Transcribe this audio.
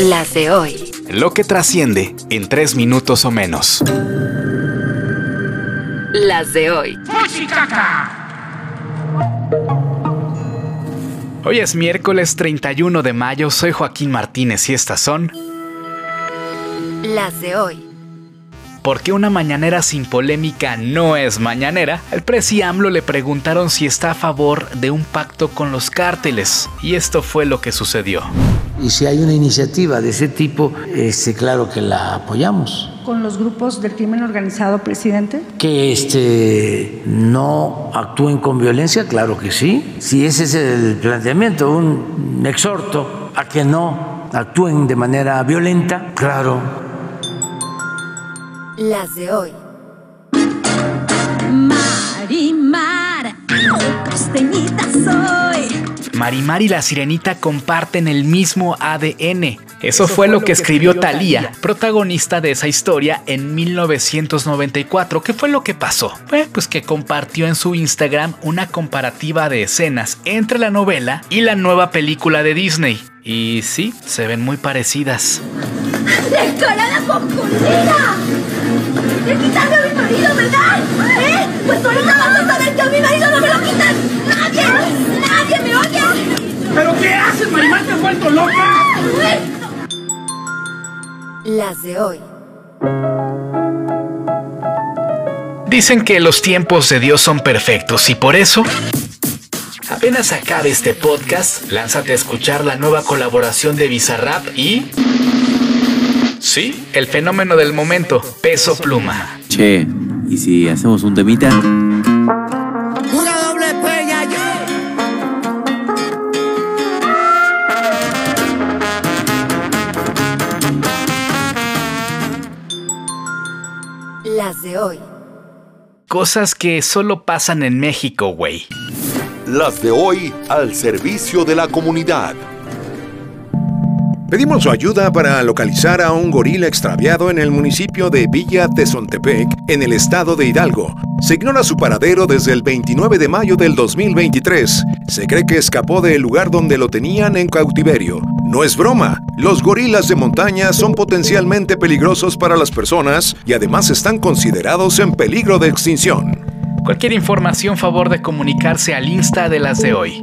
Las de hoy. Lo que trasciende en tres minutos o menos. Las de hoy. Hoy es miércoles 31 de mayo, soy Joaquín Martínez y estas son... Las de hoy. ¿Por qué una mañanera sin polémica no es mañanera? Al presi AMLO le preguntaron si está a favor de un pacto con los cárteles. Y esto fue lo que sucedió. Y si hay una iniciativa de ese tipo, este, claro que la apoyamos. ¿Con los grupos del crimen organizado, presidente? Que este, no actúen con violencia, claro que sí. Si ese es el planteamiento, un exhorto a que no actúen de manera violenta, claro, las de hoy. Marimar, costeñita soy. Marimar y la sirenita comparten el mismo ADN. Eso, fue, lo que escribió Thalía, protagonista de esa historia en 1994. ¿Qué fue lo que pasó? pues que compartió en su Instagram una comparativa de escenas entre la novela y la nueva película de Disney. Y sí, se ven muy parecidas. ¡Descarada culera! ¡Le quitaste a mi marido, verdad! ¿Eh? Pues ahorita vas a saber que a mi marido no me lo quitan. ¡Nadie! ¡Nadie me oye! ¿Pero qué haces, Marimar? ¿Te has vuelto loca? Las de hoy. Dicen que los tiempos de Dios son perfectos y por eso Apenas acabe este podcast, lánzate a escuchar la nueva colaboración de Bizarrap y... Sí, el fenómeno del momento, Peso Pluma. Che, ¿y si hacemos un temita? Una doble peña, Las de hoy. Cosas que solo pasan en México, güey. Las de hoy al servicio de la comunidad. Pedimos su ayuda para localizar a un gorila extraviado en el municipio de Villa Tezontepec, en el estado de Hidalgo. Se ignora su paradero desde el 29 de mayo del 2023. Se cree que escapó del lugar donde lo tenían en cautiverio. No es broma, los gorilas de montaña son potencialmente peligrosos para las personas y además están considerados en peligro de extinción. Cualquier información, favor de comunicarse al Insta de las de hoy.